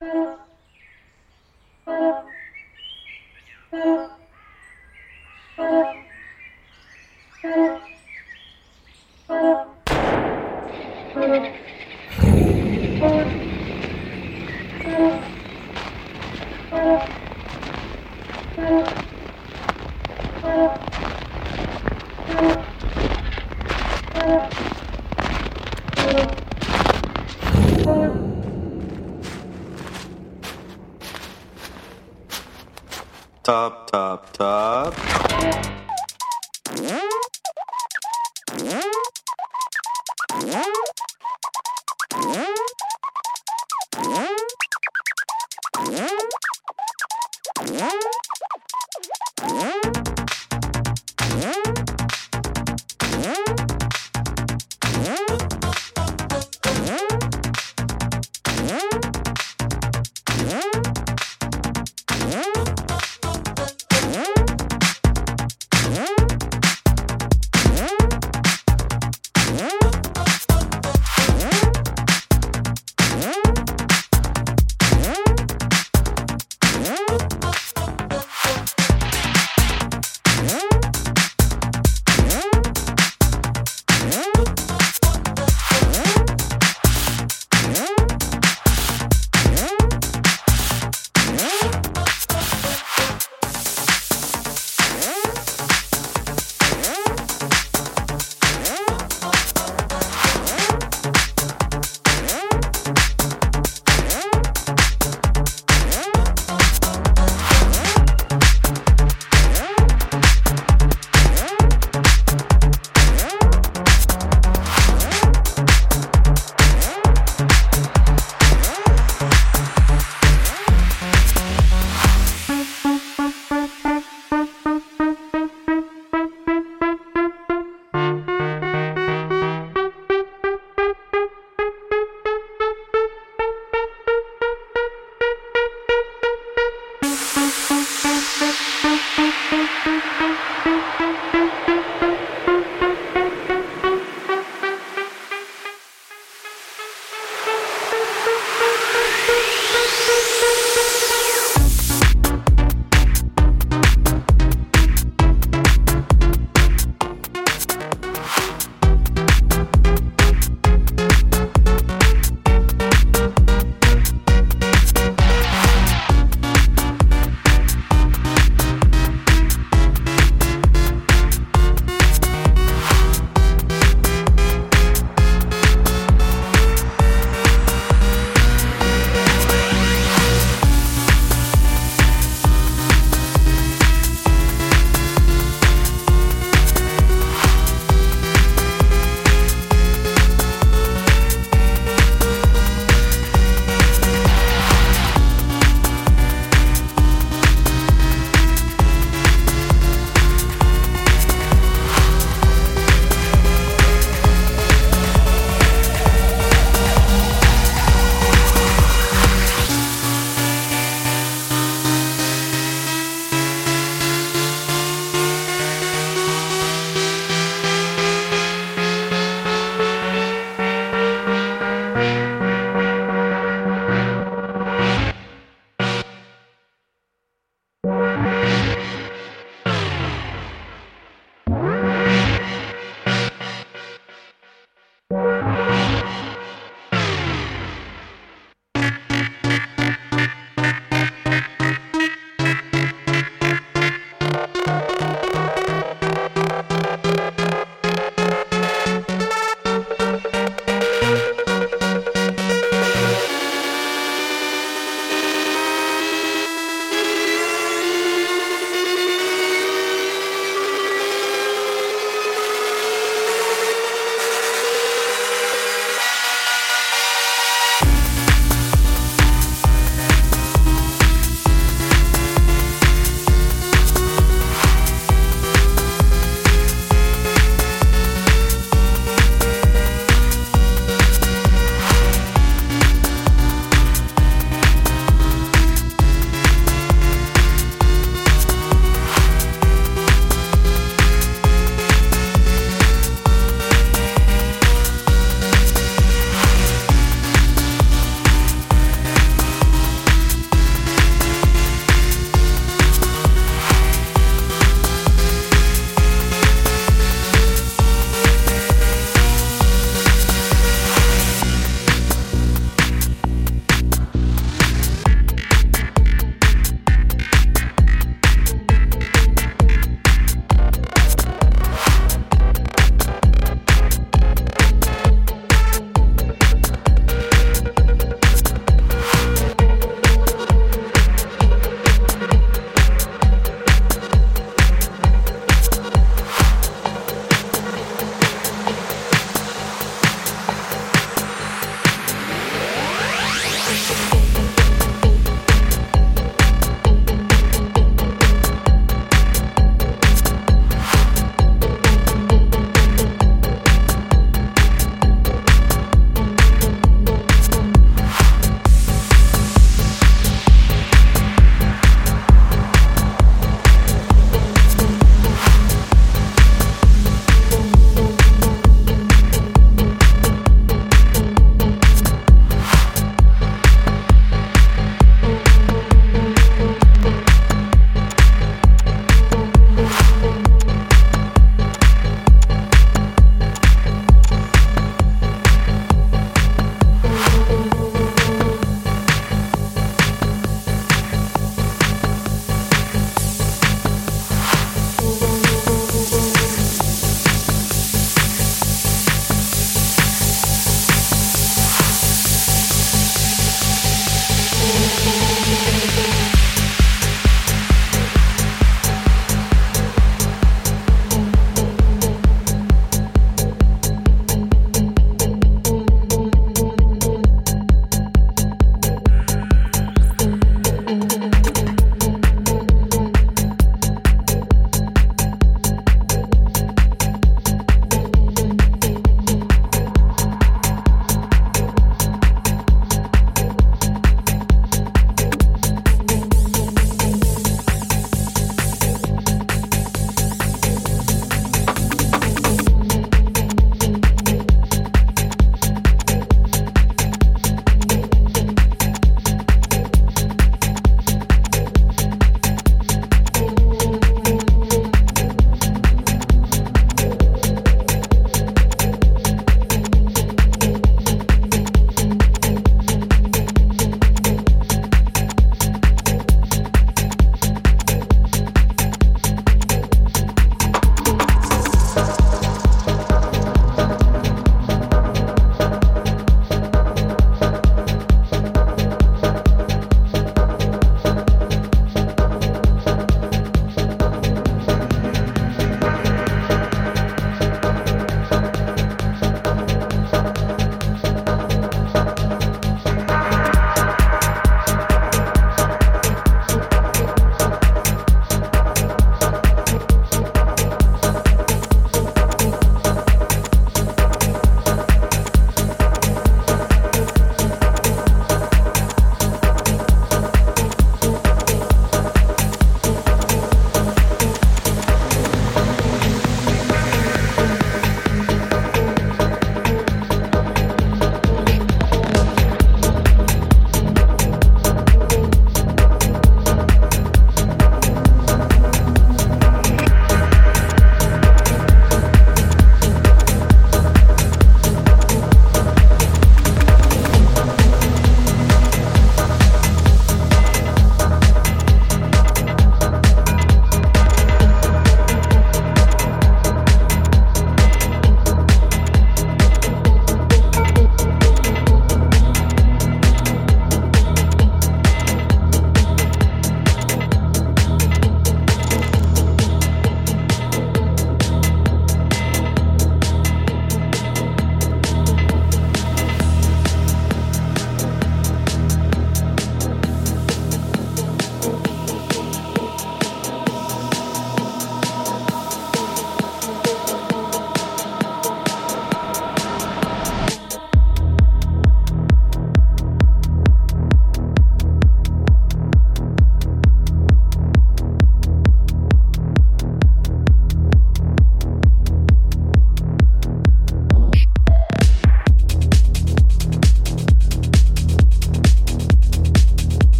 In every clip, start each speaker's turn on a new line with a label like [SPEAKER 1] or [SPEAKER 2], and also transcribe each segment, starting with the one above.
[SPEAKER 1] Top,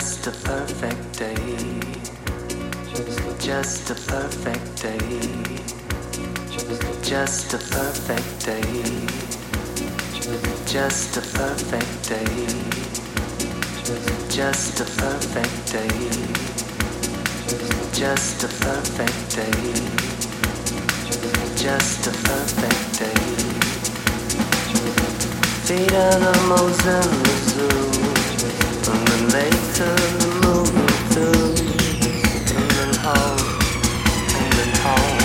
[SPEAKER 2] Just a perfect day. Just a perfect day. Just a perfect day. Just a perfect day. Just a perfect day. Just a perfect day. Just a perfect day. Feet in the zoo. And the then home. And then home.